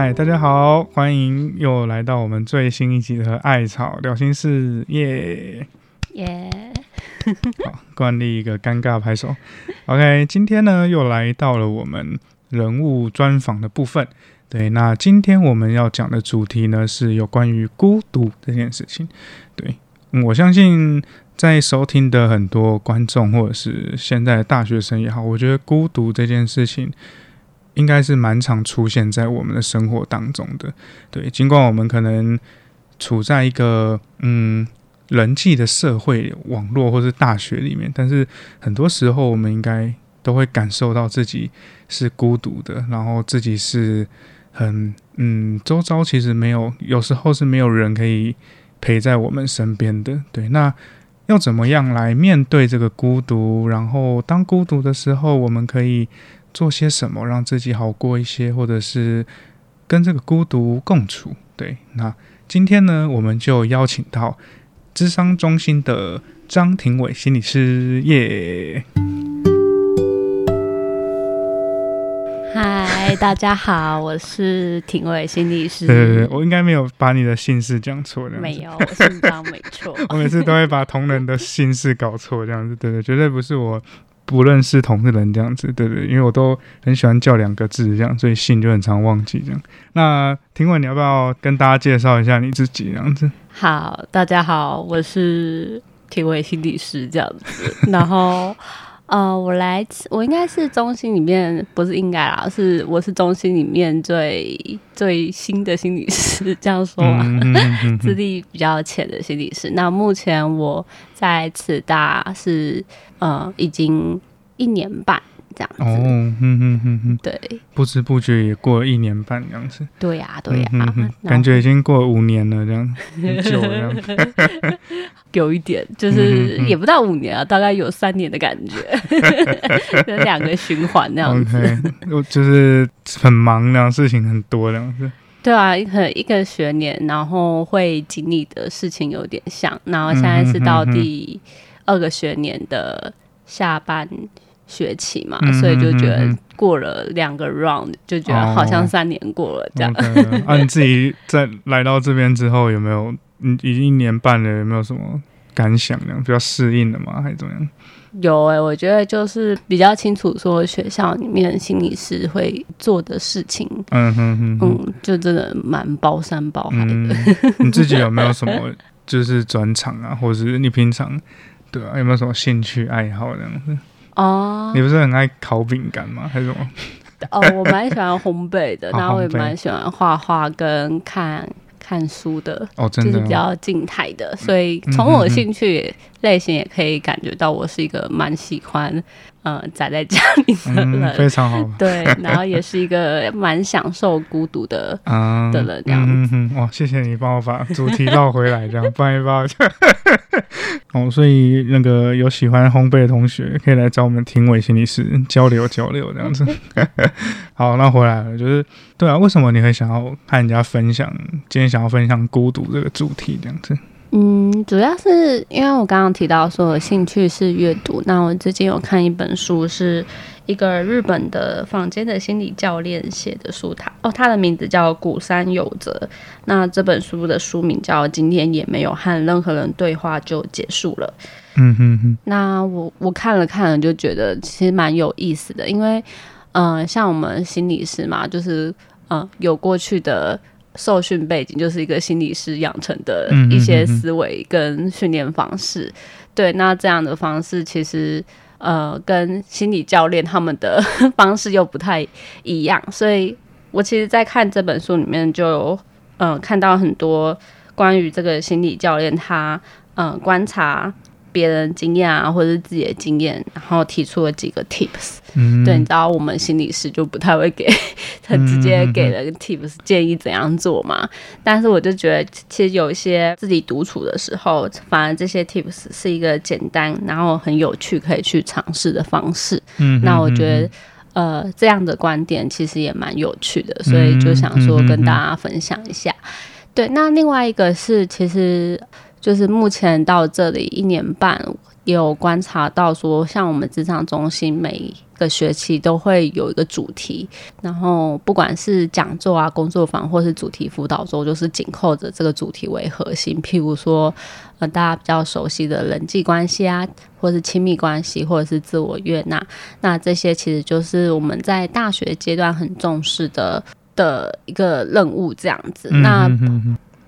嗨，大家好，欢迎又来到我们最新一集的《艾草聊心事》，耶耶！好，惯例一个尴尬拍手。OK，今天呢又来到了我们人物专访的部分。对，那今天我们要讲的主题呢是有关于孤独这件事情。对，嗯我相信在收听的很多观众或者是现在的大学生也好，我觉得孤独这件事情应该是蛮常出现在我们的生活当中的。对，尽管我们可能处在一个嗯人际的社会网络或是大学里面，但是很多时候我们应该都会感受到自己是孤独的，然后自己是很嗯，周遭其实没有，有时候是没有人可以陪在我们身边的。对，那要怎么样来面对这个孤独？然后当孤独的时候，我们可以做些什么让自己好过一些，或者是跟这个孤独共处？对，那今天呢，我们就邀请到智商中心的张庭伟心理师耶。嗨，大家好，我是庭伟心理师。对对对，我应该没有把你的姓氏讲错，没有，我姓张没错。我每次都会把同仁的姓氏搞错，这样子，对对，绝对不是我不认识同事人这样子，对对，因为我都很喜欢叫两个字这样，所以姓就很常忘记这样。那庭伟，你要不要跟大家介绍一下你自己这样子？好，大家好，我是庭伟心理师这样子。然后，呃，我来自，我应该是中心里面，不是应该啦，是我是中心里面最最新的心理师，这样说吧。嗯嗯嗯嗯资历比较浅的心理师。那目前我在此大是呃已经一年半这样子。哦，嗯嗯嗯嗯，对不知不觉也过了一年半这样子，对呀、对呀、感觉已经过了五年了，这样很久了。有一点，就嗯是也不到五年啊，大概有三年的感觉，有两个循环那样子。我就是很忙，这样事情很多这样子。对啊，一个一个学年，然后会经历的事情有点像，然后现在是到第二个学年的下半学期嘛，嗯所以就觉得过了两个 round，就觉得好像三年过了这样。啊，你自己在来到这边之后，有没有你已经一年半了，有没有什么感想？这样比较适应了吗？还是怎么样？有诶、我觉得就是比较清楚说学校里面心理师会做的事情，嗯哼哼哼，嗯，就真的蛮包山包海的。嗯，你自己有没有什么就是专长啊，或者是你平常对啊，有没有什么兴趣爱好这样子？哦你不是很爱烤饼干吗？还是什么？哦，我蛮喜欢烘焙的，哦然后我也蛮喜欢画画跟看看书的。哦，真的就是比哦，较静态的，所以从我的兴趣类型也可以感觉到我是一个蛮喜欢呃宅在家里的嗯，人，非常好。对，然后也是一个蛮享受孤独的。啊的人这样嗯哼，哇，谢谢你帮我把主题绕回来，这样，不然一把哦，所以那个有喜欢烘焙的同学，可以来找我们庭伟心理师交流交流，这样子。好，那回来了，就是对啊，为什么你会想要和人家分享？今天想要分享孤独这个主题，这样子。嗯，主要是因为我刚刚提到说我兴趣是阅读，那我最近有看一本书，是一个日本的坊间的心理教练写的书，他哦，他的名字叫古山有则。那这本书的书名叫《今天也没有和任何人对话就结束了》。嗯哼哼，那我我看了看了，就觉得其实蛮有意思的，因为嗯、呃像我们心理师嘛，就是嗯、呃有过去的受训背景，就是一个心理师养成的一些思维跟训练方式。对，那这样的方式其实呃跟心理教练他们的 方式又不太一样，所以我其实，在看这本书里面就有嗯、呃看到很多关于这个心理教练他嗯、呃观察。别人经验啊，或者是自己的经验，然后提出了几个 tips。嗯，对，你知道我们心理师就不太会给很直接给了个 tips 建议怎样做嘛。但是我就觉得，其实有一些自己独处的时候，反而这些 tips 是一个简单然后很有趣可以去尝试的方式。嗯那我觉得。呃，这样的观点其实也蛮有趣的，所以就想说跟大家分享一下。对，那另外一个是，其实就是目前到这里一年半，也有观察到说，像我们职场中心每个学期都会有一个主题，然后不管是讲座啊、工作坊，或是主题辅导周，就是紧扣着这个主题为核心。譬如说，呃，大家比较熟悉的人际关系啊，或是亲密关系，或者是自我悦纳，那这些其实就是我们在大学阶段很重视的的一个任务，这样子。那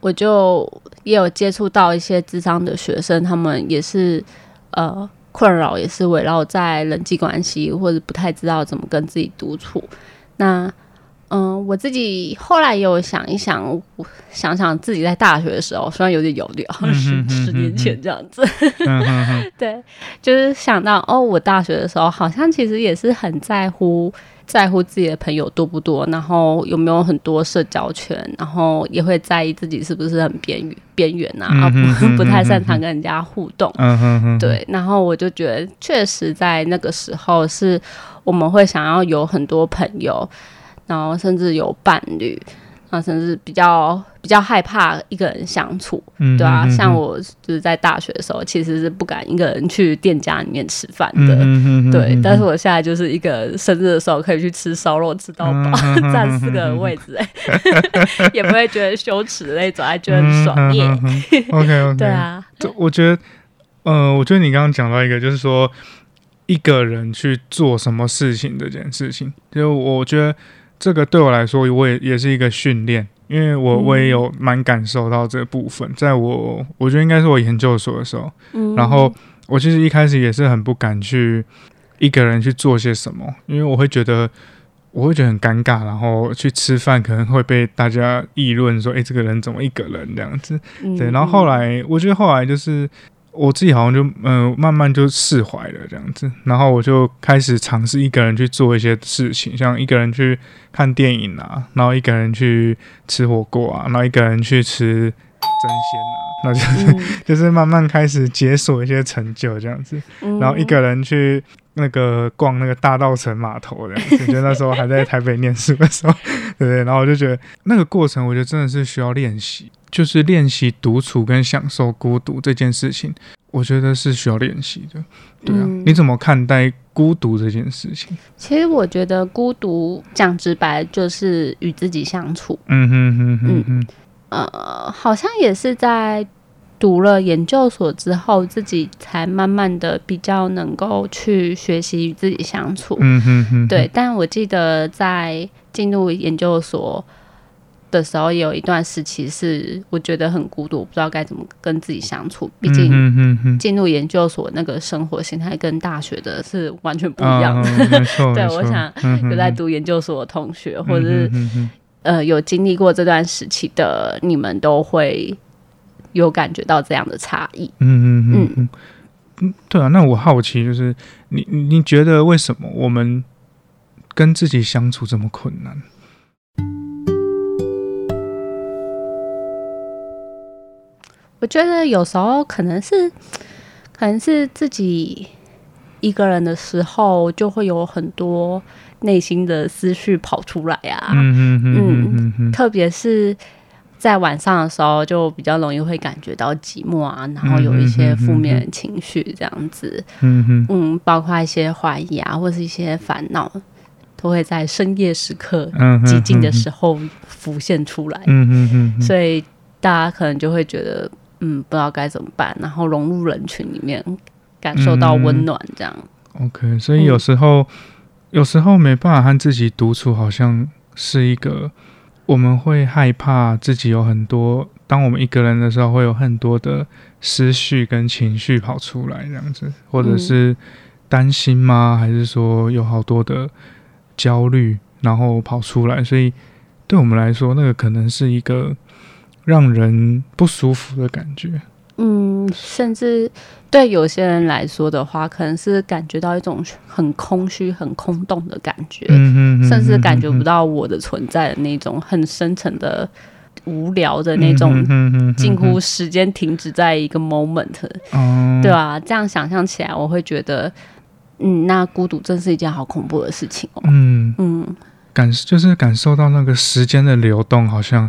我就也有接触到一些智商的学生，他们也是呃困扰，也是围绕在人际关系，或者不太知道怎么跟自己独处。那嗯，我自己后来也有想一想，想想自己在大学的时候，虽然有点遥远，十十年前这样子，对，就是想到哦，我大学的时候好像其实也是很在乎。在乎自己的朋友多不多，然后有没有很多社交圈，然后也会在意自己是不是很边缘边缘啊，不不太擅长跟人家互动。对，然后我就觉得，确实在那个时候是我们会想要有很多朋友，然后甚至有伴侣。啊，甚至比较比较害怕一个人相处，对啊，像我就是在大学的时候，其实是不敢一个人去店家里面吃饭的，对。但是我现在就是一个生日的时候可以去吃烧肉吃到饱，占四个位置，哎，也不会觉得羞耻那种，还觉得很爽耶。OK OK，对啊，就我觉得，呃，我觉得你刚刚讲到一个，就是说一个人去做什么事情这件事情，就我觉得。这个对我来说，我也也是一个训练，因为我我也有蛮感受到这部分，在我我觉得应该是我研究所的时候，然后我其实一开始也是很不敢去一个人去做些什么，因为我会觉得我会觉得很尴尬，然后去吃饭可能会被大家议论说，哎，这个人怎么一个人这样子？对，然后后来我觉得后来就是。我自己好像就嗯，慢慢就释怀了这样子，然后我就开始尝试一个人去做一些事情，像一个人去看电影啊，然后一个人去吃火锅啊，然后一个人去吃真鲜啊，那就是 就是慢慢开始解锁一些成就这样子，然后一个人去那个逛那个大道城码头这样子，就那时候还在台北念书的时候，对对？然后我就觉得那个过程，我觉得真的是需要练习。就是练习独处跟享受孤独这件事情，我觉得是需要练习的。对啊，你怎么看待孤独这件事情？其实我觉得孤独讲直白就是与自己相处。嗯哼哼哼哼。呃，好像也是在读了研究所之后，自己才慢慢的比较能够去学习与自己相处。嗯哼哼。对，但我记得在进入研究所。的时候也有一段时期是我觉得很孤独，不知道该怎么跟自己相处。毕竟进入研究所那个生活形态跟大学的是完全不一样的。对，我想有在读研究所的同学，或者是呃有经历过这段时期的你们，都会有感觉到这样的差异。嗯嗯嗯嗯，对啊。那我好奇就是，你你觉得为什么我们跟自己相处这么困难？我觉得有时候可能是，可能是自己一个人的时候，就会有很多内心的思绪跑出来啊。嗯嗯嗯特别是在晚上的时候，就比较容易会感觉到寂寞啊，然后有一些负面情绪这样子。嗯嗯嗯，包括一些怀疑啊，或是一些烦恼，都会在深夜时刻、寂静的时候浮现出来。嗯嗯嗯，所以大家可能就会觉得。嗯，不知道该怎么办，然后融入人群里面，感受到温暖，这样。OK，所以有时候，有时候没办法和自己独处，好像是一个我们会害怕自己有很多，当我们一个人的时候，会有很多的思绪跟情绪跑出来，这样子，或者是担心吗？还是说有好多的焦虑，然后跑出来？所以对我们来说，那个可能是一个。让人不舒服的感觉，嗯，甚至对有些人来说的话，可能是感觉到一种很空虚、很空洞的感觉，嗯甚至感觉不到我的存在的那种很深层的无聊的那种，近乎时间停止在一个 moment，对吧？这样想象起来，我会觉得，嗯，那孤独真是一件好恐怖的事情哦，嗯嗯，感就是感受到那个时间的流动，好像。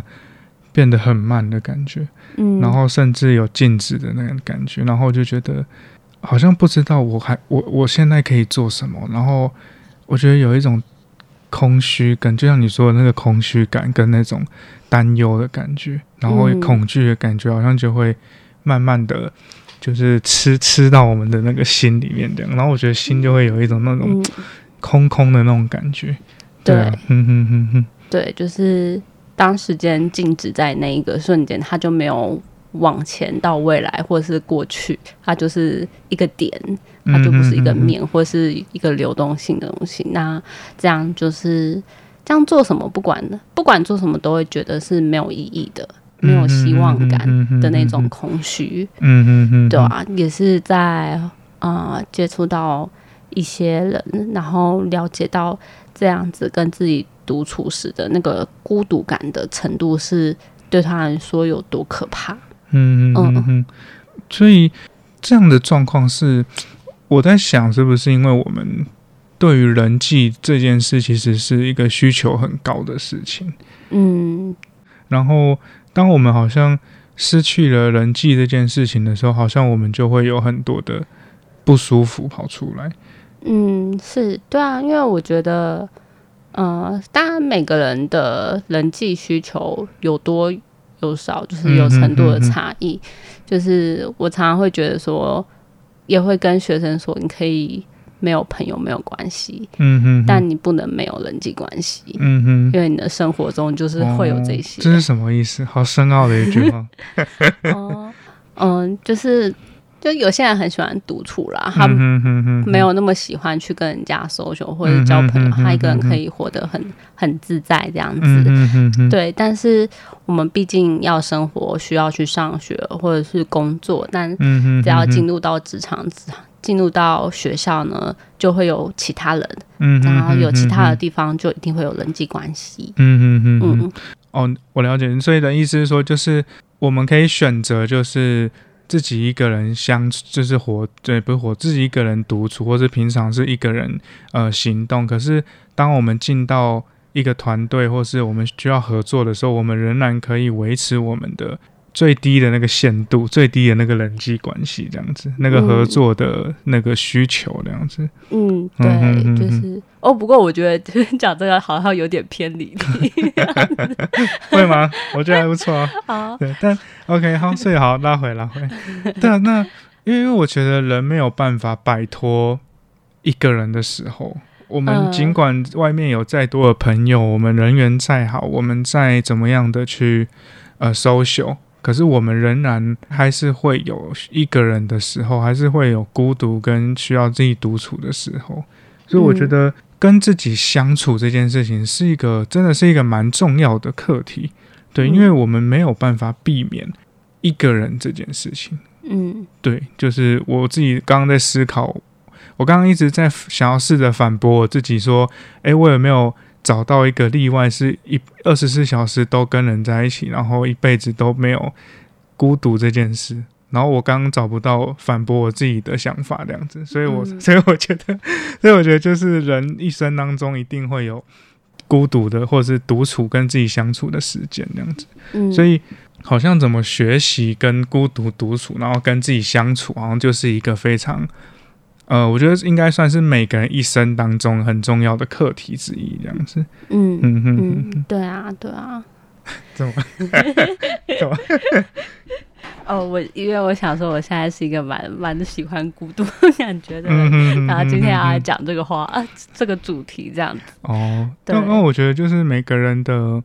变得很慢的感觉，嗯，然后甚至有静止的那种感觉，然后就觉得好像不知道我还我我现在可以做什么，然后我觉得有一种空虚感，就像你说的那个空虚感跟那种担忧的感觉，然后嗯恐惧的感觉，好像就会慢慢的就是吃吃到我们的那个心里面这样，然后我觉得心就会有一种那种嗯，空空的那种感觉，对啊，哼哼哼哼，对，就是当时间静止在那一个瞬间，它就没有往前到未来或者是过去，它就是一个点，它就不是一个面或是一个流动性的东西。那这样就是这样做什么，不管不管做什么，都会觉得是没有意义的，没有希望感的那种空虚。嗯嗯嗯，对啊，也是在呃接触到一些人，然后了解到这样子跟自己独处时的那个孤独感的程度是对他来说有多可怕。嗯嗯嗯嗯，所以这样的状况是我在想，是不是因为我们对于人际这件事，其实是一个需求很高的事情，嗯然后当我们好像失去了人际这件事情的时候，好像我们就会有很多的不舒服跑出来。嗯，是对啊，因为我觉得，呃，当然每个人的人际需求有多有少，就是有程度的差异。就是我常常会觉得说，也会跟学生说，你可以没有朋友没有关系，嗯哼，但你不能没有人际关系，嗯哼，因为你的生活中就是会有这些。哦这是什么意思？好深奥的一句话。哦，嗯，就是就有些人很喜欢独处啦，他没有那么喜欢去跟人家 social 或者交朋友，他一个人可以活得很很自在这样子。对，但是我们毕竟要生活，需要去上学或者是工作，但只要进入，到职场、进入到学校呢，就会有其他人，然后有其他的，地方就一定会有人际关系。嗯哼哼哼。嗯哦，我了解。所以的意思是说，就是我们可以选择，就是自己一个人相，就是活，对，不是活，自己一个人独处，或是平常是一个人呃行动。可是当我们进到一个团队，或是我们需要合作的时候，我们仍然可以维持我们的最低的那个限度，最低的那个人际关系，这样子，那个合作的那个需求，这样子。嗯，嗯哼哼对，就是哦。不过我觉得讲这个好像有点偏离题。会吗？我觉得还不错啊。好，对，但 OK 好，所以好拉回拉回。对啊，那因为因为我觉得人没有办法摆脱一个人的时候，我们嗯尽管外面有再多的朋友，我们人缘再好，我们再怎么样的去呃 social，可是我们仍然还是会有一个人的时候，还是会有孤独跟需要自己独处的时候，所以我觉嗯得。跟自己相处这件事情是一个，真的是一个蛮重要的课题。对，嗯因为我们没有办法避免一个人这件事情。嗯对，就是我自己刚刚在思考，我刚刚一直在想要试着反驳我自己，说，诶，我有没有找到一个例外，是一二十四小时都跟人在一起，然后一辈子都没有孤独这件事？然后我刚刚找不到反驳我自己的想法，这样子，所以我，嗯所以我觉得，所以我觉得就是人一生当中一定会有孤独的，或者是独处跟自己相处的时间，这样子。嗯，所以好像怎么学习跟孤独独处，然后跟自己相处，好像就是一个非常，呃，我觉得应该算是每个人一生当中很重要的课题之一，这样子。嗯嗯嗯，对啊，对啊。怎么？怎么？哦，我因为我想说，我现在是一个蛮蛮喜欢孤独感觉的嗯人，然后今天要来嗯讲这个话啊，这个主题这样子。哦，对但那我觉得就是每个人的，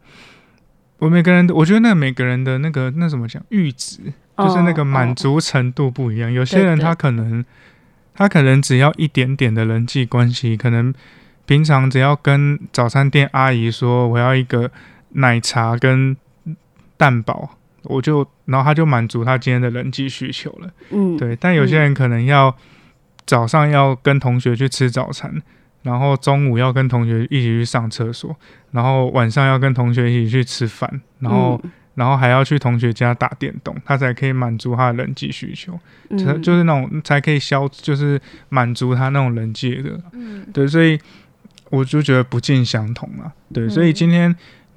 我每个人的，我觉得那每个人的那个那怎么讲阈值，就是那个满哦足程度不一样。有些人他可能他可能只要一点点的人际关系，可能平常只要跟早餐店阿姨说我要一个奶茶跟蛋堡，我就然后他就满足他今天的人际需求了。嗯，对，但有些人可能要早上要跟同学去吃早餐，然后中午要跟同学一起去上厕所，然后晚上要跟同学一起去吃饭，然后、嗯然后还要去同学家打电动，他才可以满足他的人际需求，才嗯就是那种才可以消，就是满足他那种人际的。嗯对，所以我就觉得不尽相同了。对，所以嗯今天，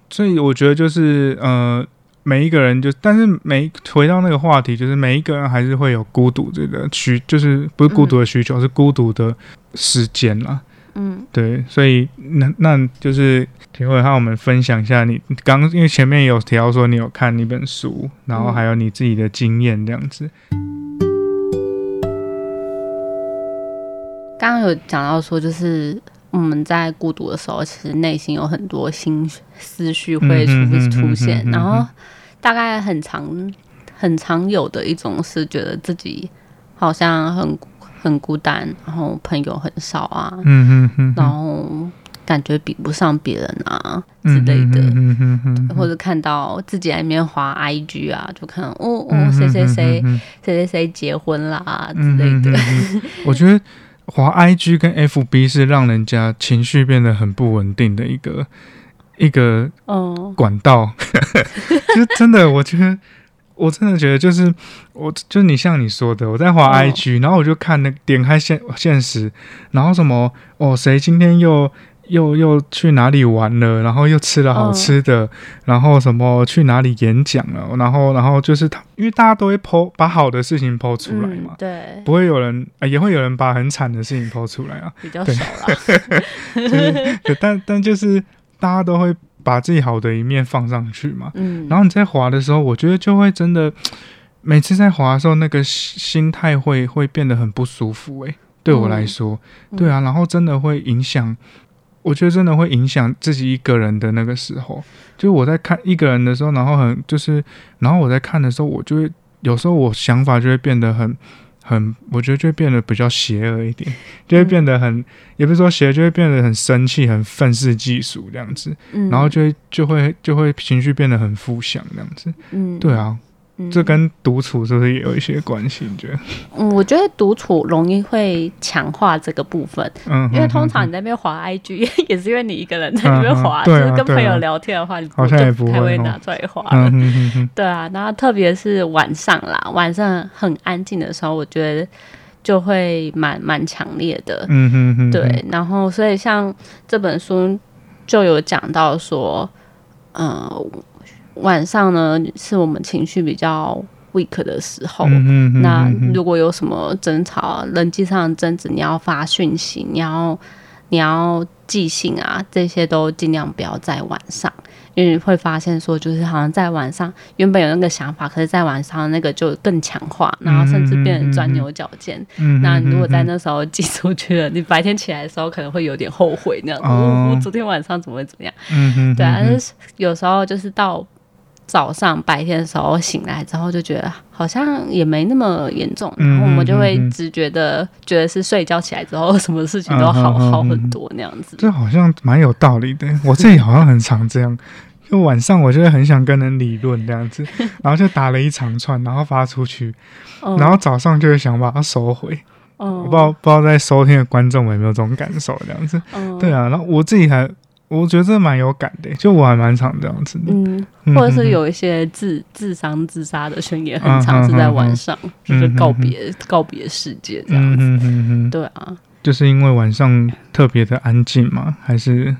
所以我觉得就是呃，每一个人就，但是每回到那个话题，就是每一个人还是会有孤独这个需，就是不是孤独的需求，是孤独的时间啦。嗯，对，所以那那就是田伟和我们分享一下你刚因为前面有提到说你有看那本书，然后还有你自己的经验这样子。刚刚有讲到说，就是我们在孤独的时候，其实内心有很多心思绪会出出现，然后大概很常很常有的一种是觉得自己好像很。很孤单，然后朋友很少啊，嗯哼哼，然后感觉比不上别人啊之类的，嗯哼哼，或者看到自己在里面滑 IG 啊，就看哦哦谁谁谁谁谁谁结婚啦之类的。我觉得滑 IG 跟 FB 是让人家情绪变得很不稳定的一个一个管道，就真的我觉得。我真的觉得就是，我就你像你说的，我在滑 IG，然后我就看那点开现现实，然后什么哦，谁今天又又又去哪里玩了，然后又吃了好吃的，然后什么去哪里演讲了，然后然后就是他，因为大家都会剖把好的事情剖出来嘛，对，不会有人也会有人把很惨的事情剖出来啊，比较少啦，就是，但但就是大家都会。把自己好的一面放上去嘛，嗯，然后你在滑的时候，我觉得就会真的，每次在滑的时候，那个心态会会变得很不舒服。诶，对我来说，对啊，然后真的会影响，我觉得真的会影响自己一个人的那个时候，就我在看一个人的时候，然后很就是，然后我在看的时候，我就会有时候我想法就会变得很。很，我觉得就会变得比较邪恶一点，就会变得很，也不是说邪，就会变得很生气、很愤世嫉俗这样子，然后就会就会就会情绪变得很负向这样子，嗯，对啊。这跟独处是不是也有一些关系？你觉得？嗯，我觉得独处容易会强化这个部分。嗯，因为通常你在那边滑 IG 也是因为你一个人在那边滑，就是跟朋友聊天的话，你好像也不会拿出来滑了。对啊，然后特别是晚上啦，晚上很安静的时候，我觉得就会蛮蛮强烈的。嗯哼哼。对，然后所以像这本书就有讲到说，嗯。晚上呢，是我们情绪比较 weak 的时候嗯。那如果有什么争吵、人际上的争执，你要发讯息，你要你要寄信啊，这些都尽量不要在晚上，因为会发现说，就是好像在晚上原本有那个想法，可是在晚上那个就更强化，然后甚至变成钻牛角尖。那如果在那时候寄出去了，你白天起来的时候可能会有点后悔，那样我昨天晚上怎么会怎么样？对啊，但是有时候就是到。早上白天的时候醒来之后就觉得好像也没那么严重，然后我们就会只觉得觉得是睡觉起来之后什么事情都好好很多那样子。这好像蛮有道理的，我自己好像很常这样，就晚上我就会很想跟人理论这样子，然后就打了一长串，然后发出去，然后早上就会想把它收回。我不知道不知道在收听的观众有没有这种感受这样子。对啊，然后我自己还。我觉得这蛮有感的，就我还蛮常这样子的。嗯，或者是有一些自自伤自杀的宣言，很常是在晚上，就是告别告别世界这样子。嗯对啊，就是因为晚上特别的安静嘛，还是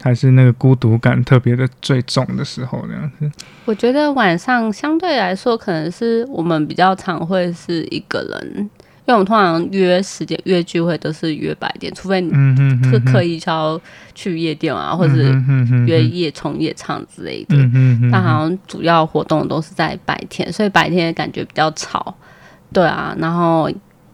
还是那个孤独感特别的最重的时候这样子。我觉得晚上相对来说，可能是我们比较常会是一个人。因为我们通常约时间约聚会都是约白天，除非你是刻意要去夜店啊，或者约夜冲夜唱之类的。但好像主要活动都是在白天，所以白天感觉比较吵。对啊，然后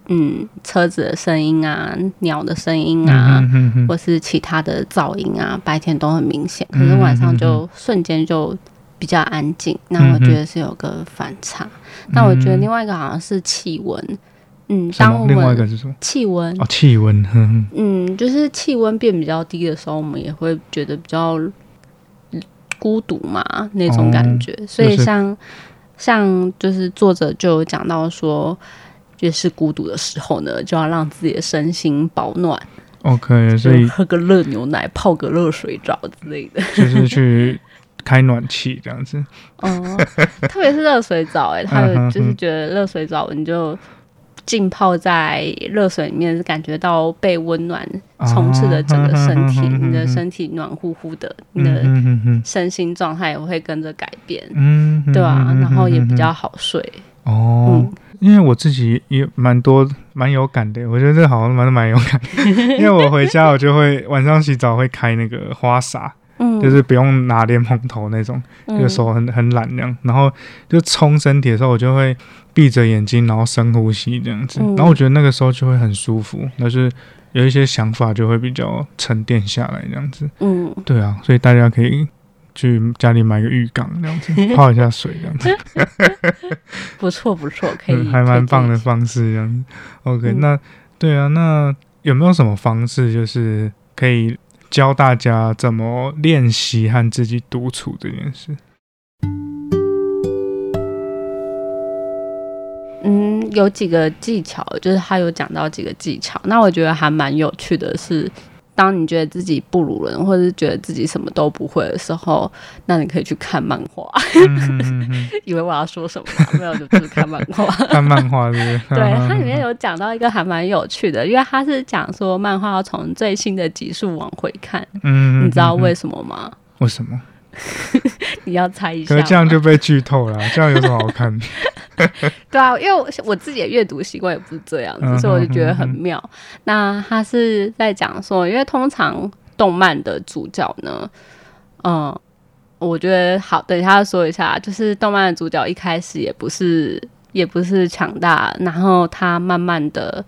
嗯，车子的声音啊，鸟的声音啊，或是其他的噪音啊，白天都很明显。可是晚上就瞬间就比较安静。那我觉得是有个反差。那我觉得另外一个好像是气温。嗯，当我们另外一个是什么？气温哦，气温。嗯，就是气温变比较低的时候，我们也会觉得比较孤独嘛，那种感觉。所以像像就是作者就有讲到说，越是孤独的时候呢，就要让自己的身心保暖。OK，所以喝个热牛奶，泡个热水澡之类的，就是去开暖气这样子。哦，特别是热水澡，哎，他 就是觉得热水澡你就。浸泡在热水里面，感觉到被温暖充斥着整个身体，你的身体暖乎乎的，你的身心状态也会跟着改变，嗯，对啊，然后也比较好睡。哦，因为我自己也蛮多蛮有感的，我觉得这好像蛮蛮有感，因为我回家我就会晚上洗澡会开那个花洒。嗯，就是不用拿莲蓬头那种，就手很很懒那样，然后就冲身体的时候，我就会闭着眼睛，然后深呼吸这样子，然后我觉得那个时候就会很舒服，就是有一些想法就会比较沉淀下来这样子。嗯，对啊，所以大家可以去家里买个浴缸这样子，泡一下水这样子。不错不错，可以，还蛮棒的方式这样子。OK，那对啊，那有没有什么方式就是可以？教大家怎么练习和自己独处这件事。嗯，有几个技巧，就是他有讲到几个技巧。那我觉得还蛮有趣的是。当你觉得自己不如人，或者是觉得自己什么都不会的时候，那你可以去看漫画。以为我要说什么？没有，就是看漫画。看漫画是？对，它里面有讲到一个还蛮有趣的，因为它是讲说漫画要从最新的集数往回看。嗯，你知道为什么吗？为什么？你要猜一下。可这样就被剧透了，这样有什么好看？对啊，因为我我自己的阅读习惯也不是这样子，所以我就觉得很妙。那他是在讲说，因为通常动漫的主角呢，嗯，我觉得好，等一下说一下，就是动漫的主角一开始也不是也不是强大，然后他慢慢的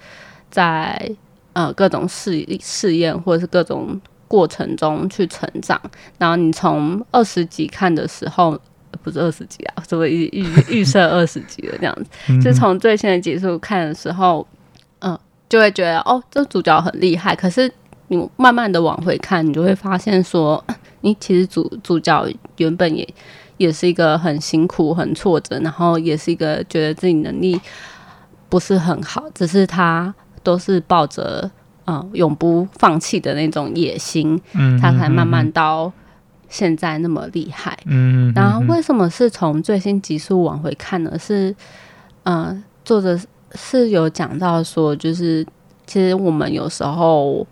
在呃各种试试验或者是各种过程中去成长，然后你从二十集看的时候。不是二十集啊，怎么预预预设二十集的这样子？就从最新的集数看的时候，嗯，就会觉得哦，这主角很厉害。可是你慢慢的往回看，你就会发现说，你其实主主角原本也也是一个很辛苦、很挫折，然后也是一个觉得自己能力不是很好，只是他都是抱着嗯永不放弃的那种野心，嗯，他才慢慢到。现在那么厉害，嗯，然后为什么是从最新集数往回看呢？是，嗯，作者是有讲到说，就是其实我们有时候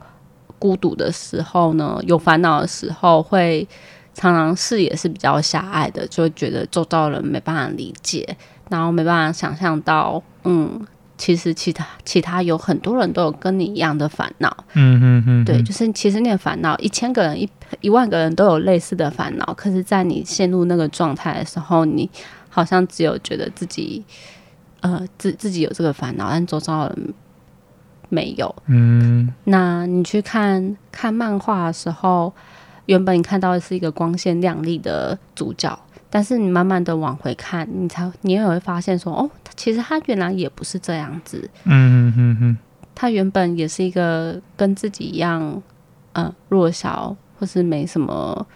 孤独的时候呢，有烦恼的时候，会常常视野是比较狭隘的，就会觉得周遭人没办法理解，然后没办法想象到，嗯。其实其他其他有很多人都有跟你一样的烦恼，嗯嗯嗯，对，就是其实你的烦恼，一千个人一一万个人都有类似的烦恼，可是，在你陷入那个状态的时候，你好像只有觉得自己，呃，自自己有这个烦恼，但周遭人没有，嗯，那你去看看漫画的时候，原本你看到的是一个光鲜亮丽的主角。但是你慢慢的往回看，你才你也会发现说，哦，其实他原来也不是这样子。嗯嗯嗯他原本也是一个跟自己一样，嗯，弱小或是没什么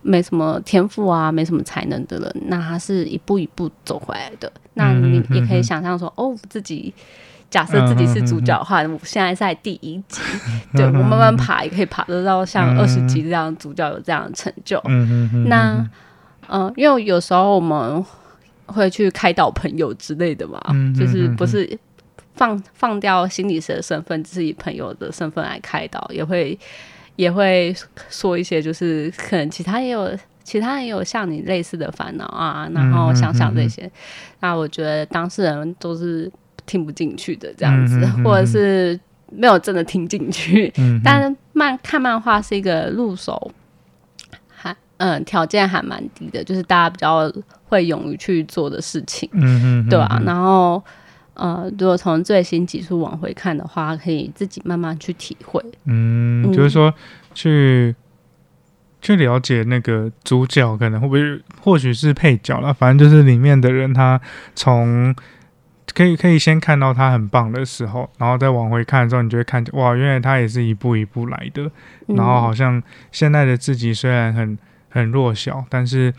没什么天赋啊，没什么才能的人。那他是一步一步走回来的。那你也可以想象说，哦，自己假设自己是主角的话，我现在在第一集，对我慢慢爬也可以爬得到像二十集这样主角有这样的成就。嗯嗯那。嗯，因为有时候我们会去开导朋友之类的嘛，就是不是放放掉心理师的身份，只是以朋友的身份来开导，也会也会说一些，就是可能其他也有其他也有像你类似的烦恼啊，然后想想这些，那我觉得当事人都是听不进去的这样子，或者是没有真的听进去，但是漫看漫画是一个入手。嗯，条件还蛮低的，就是大家比较会勇于去做的事情，嗯嗯，对吧？然后，呃，如果从最新技术往回看的话，可以自己慢慢去体会。嗯，就是说去去了解那个主角，可能会不会或许是配角了，反正就是里面的人，他从可以可以先看到他很棒的时候，然后再往回看的时候，你就会看见哇，原来他也是一步一步来的。然后好像现在的自己虽然很。很弱小，但是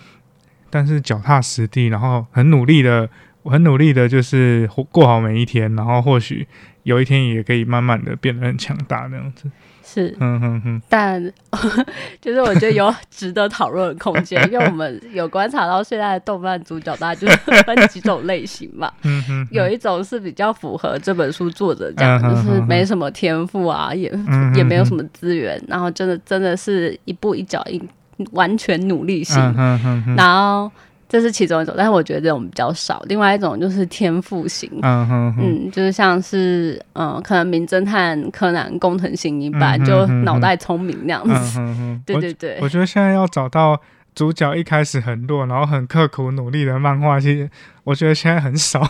但是脚踏实地，然后很努力的我很努力的，就是过好每一天，然后或许有一天也可以慢慢的变得很强大那样子。是，嗯哼哼，但 就是我觉得有 值得讨论的空间，因为我们有观察到现在的动漫主角，大家就是 分几种类型嘛。嗯哼，有一种是比较符合这本书作者讲的，嗯就是没什么天赋啊，也也没有什么资源，然后真的真的是一步一脚印，完全努力型。嗯哼哼哼，然后这是其中一种，但是我觉得这种比较少。另外一种就是天赋型，嗯嗯，就是像是嗯，可能名侦探柯南、工藤新一般，嗯哼就哼脑袋聪明那样嗯子。哼哼，对我对对我，觉得现在要找到主角一开始很弱，然后很刻苦努力的漫画，其实我觉得现在很少。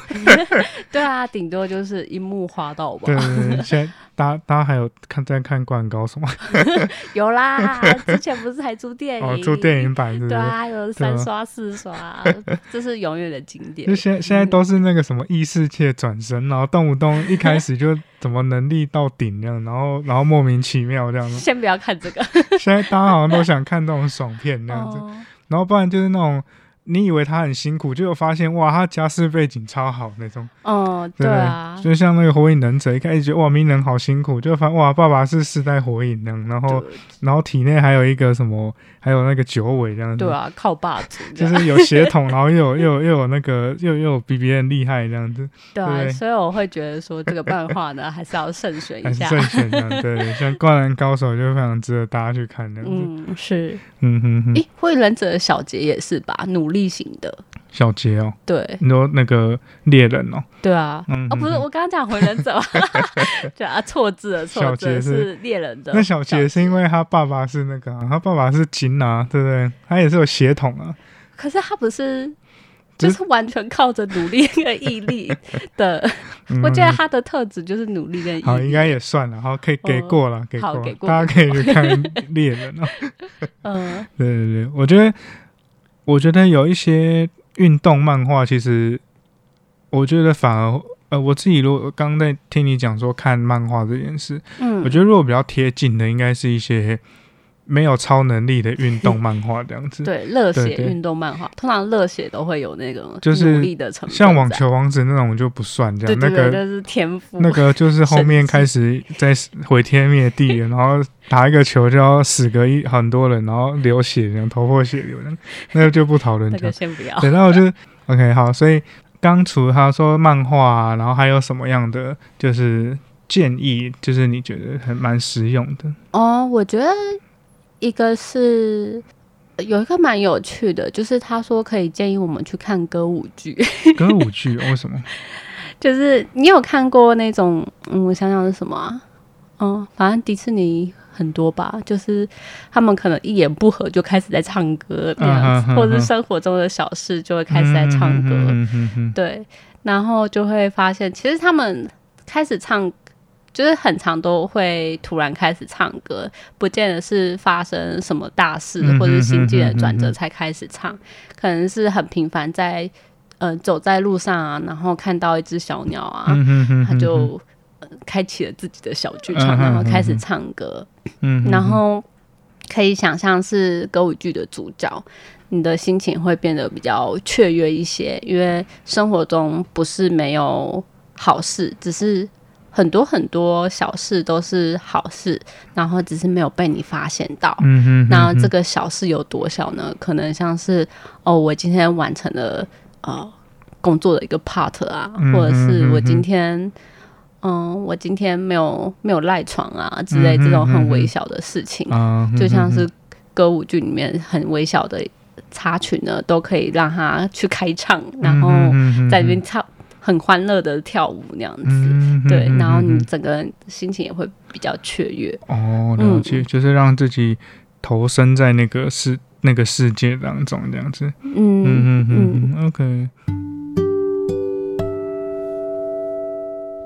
对啊，顶多就是樱木花道吧对。对对，现在大家大家还有看在看《灌篮高手》吗？有啦，之前不是还出电影？哦，出电影版是不是？对啊，有三刷四刷，这是永远的经典就。现在现在都是那个什么异世界转身，然后动不动一开始就怎么能力到顶这样，然后然后莫名其妙这样子。先不要看这个，现在大家好像都想看这种爽片那样子，哦然后不然就是那种你以为他很辛苦，结果发现哇，他家世背景超好那种。哦，对啊，就像那个火影忍者，一开始觉得哇鸣人好辛苦，就发现哇爸爸是四代火影那样，然后然后体内还有一个什么，还有那个九尾这样子，对啊，靠霸主，就是有血统，然后又有 又有又有那个又又有比别人厉害这样子，对啊，对所以我会觉得说这个漫画呢，还是要慎选一下。慎选这样。对，像灌篮高手就非常值得大家去看这样子。嗯，是。嗯哼哼，诶，火影忍者的小杰也是吧，努力型的。小杰哦，对你说那个猎人哦，对啊，嗯哦，不是，嗯我刚刚讲火影忍者，对啊，错字了，错字小杰是是猎人的。那小杰是因为他爸爸是那个啊、他爸爸是金啊，对不对？他也是有血统啊。可是他不是，就就是是完全靠着努力跟毅力 的。嗯我觉得他的特质就是努力跟毅力。好，应该也算了，好，可以给过了，给过了，好给过大家可以去看猎人哦。嗯对对对，我觉得，我觉得有一些运动漫画，其实我觉得反而，呃，我自己如果刚刚在听你讲说看漫画这件事，嗯。我嗯，觉得如果比较贴近的，应该是一些没有超能力的运动漫画这样子。对，热血运动漫画，通常热血都会有那个就是努力的成分，像网球王子那种就不算这样，对对对，那个那是天赋。那个就是后 面神开始在毁天灭地，然后打一个球就要死个一很多人，然后流血，然后头破血流，那个就不讨论那个这样。先不要。对，那我就 OK 好，所以刚除了他说漫画、啊，然后还有什么样的就是建议，就是你觉得很蛮实用的？哦，我觉得一个是呃有一个蛮有趣的，就是他说可以建议我们去看歌舞剧，歌舞剧？为什么？就是你有看过那种，嗯，我想想是什么啊？嗯，反正迪士尼很多吧，就是他们可能一言不合就开始在唱歌那样子，或者是生活中的小事就会开始在唱歌，对，然后就会发现，其实他们开始唱，就是很常都会突然开始唱歌，不见得是发生什么大事或者是心境的转折才开始唱，可能是很频繁在呃走在路上啊，然后看到一只小鸟啊，他就。呃开启了自己的小剧场，然后开始唱歌，嗯，然后可以想象是歌舞剧的主角，你的心情会变得比较雀跃一些，因为生活中不是没有好事，只是很多很多小事都是好事，然后只是没有被你发现到。嗯哼，那这个小事有多小呢？可能像是哦，我今天完成了呃工作的一个 part 啊，嗯或者是我今天嗯，我今天没有没有赖床啊之类这种很微小的事情，啊，就像是歌舞剧里面很微小的插曲呢，都可以让他去开唱，然后嗯在那边唱很欢乐的跳舞那样子。嗯对，然后你嗯整个人心情也会比较雀跃。哦，了嗯解，就是让自己投身在那个世那个世界当中这样子。嗯嗯嗯，OK。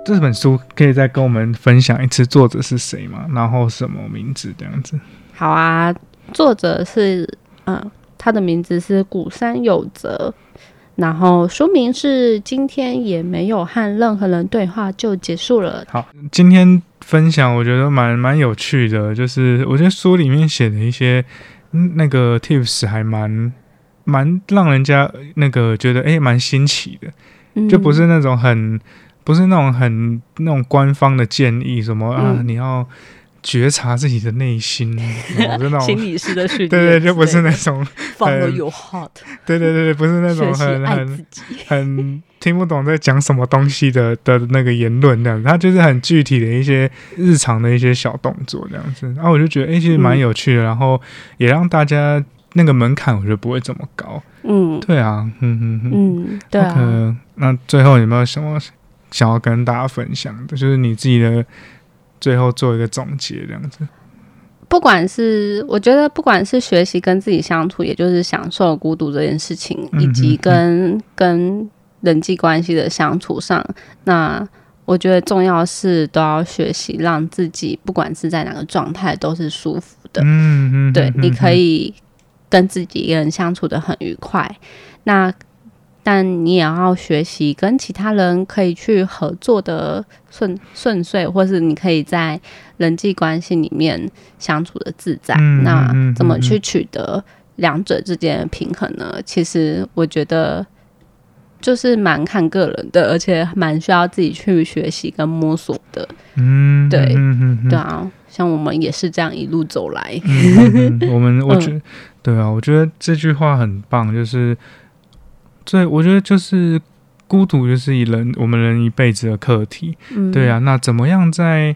这本书可以再跟我们分享一次作者是谁吗？然后什么名字这样子？好啊，作者是嗯，他的名字是古山有则，然后书名是今天也没有和任何人对话就结束了。好，今天分享我觉得蛮蛮有趣的，就是我觉得书里面写的一些嗯那个 tips 还蛮蛮让人家那个觉得诶蛮新奇的。嗯就不是那种很不是那种很那种官方的建议，什么啊嗯你要觉察自己的内心，我是那种。心理师的训练，对对，就不是那种，follow your heart，对对对对，不是那种很很。很听不懂在讲什么东西的的那个言论那样子，他就是很具体的一些日常的一些小动作这样子，然后我就觉得哎、诶其实蛮嗯有趣的，然后也让大家那个门槛我觉得不会这么高。嗯对啊，嗯嗯嗯。嗯，对啊。那最后有没有什么想要跟大家分享的？就是你自己的最后做一个总结这样子。不管是我觉得，不管是学习跟自己相处，也就是享受孤独这件事情，嗯以及嗯跟跟人际关系的相处上，那我觉得重要是都要学习让自己不管是在哪个状态都是舒服的。嗯嗯，对，你可以。以跟自己一个人相处的很愉快。那但你也要学习跟其他人可以去合作的顺顺遂，或是你可以在人际关系里面相处的自在。嗯那怎么去取得两者之间的平衡呢？其实我觉得就是蛮看个人的，而且蛮需要自己去学习跟摸索的。嗯，对嗯对啊，像我们也是这样一路走来。我们我觉得，对啊，我觉得这句话很棒，就是最我觉得就是孤独就是一人我们人一辈子的课题。嗯，对啊，那怎么样在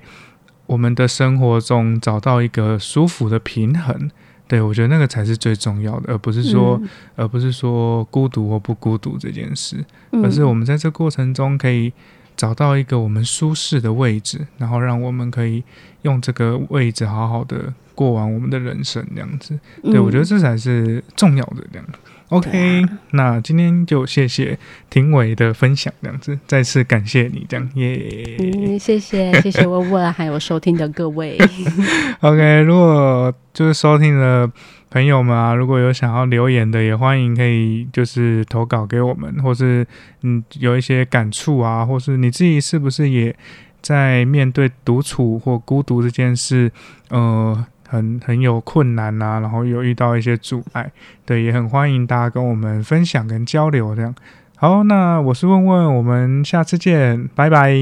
我们的生活中找到一个舒服的平衡？对我觉得那个才是最重要的，而不是说，嗯，而不是说孤独或不孤独这件事，嗯而是我们在这过程中可以找到一个我们舒适的位置，然后让我们可以用这个位置好好的过完我们的人生，这样子。对，我觉得嗯这才是重要的这样。OK，、啊那今天就谢谢庭伟的分享，这样子，再次感谢你，这样耶。嗯，谢谢 谢谢问问，还有收听的各位。OK，如果就是收听的朋友们啊，如果有想要留言的，也欢迎可以就是投稿给我们，或是嗯有一些感触啊，或是你自己是不是也在面对独处或孤独这件事，呃，很很有困难呐、然后又遇到一些阻碍，对，也很欢迎大家跟我们分享跟交流这样。好，那我是问问，我们下次见，拜拜。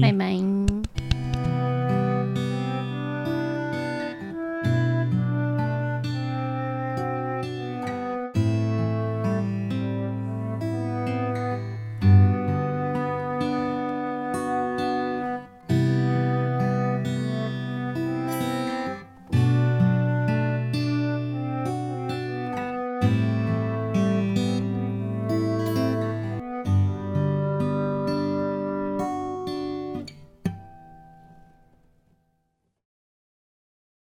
拜拜。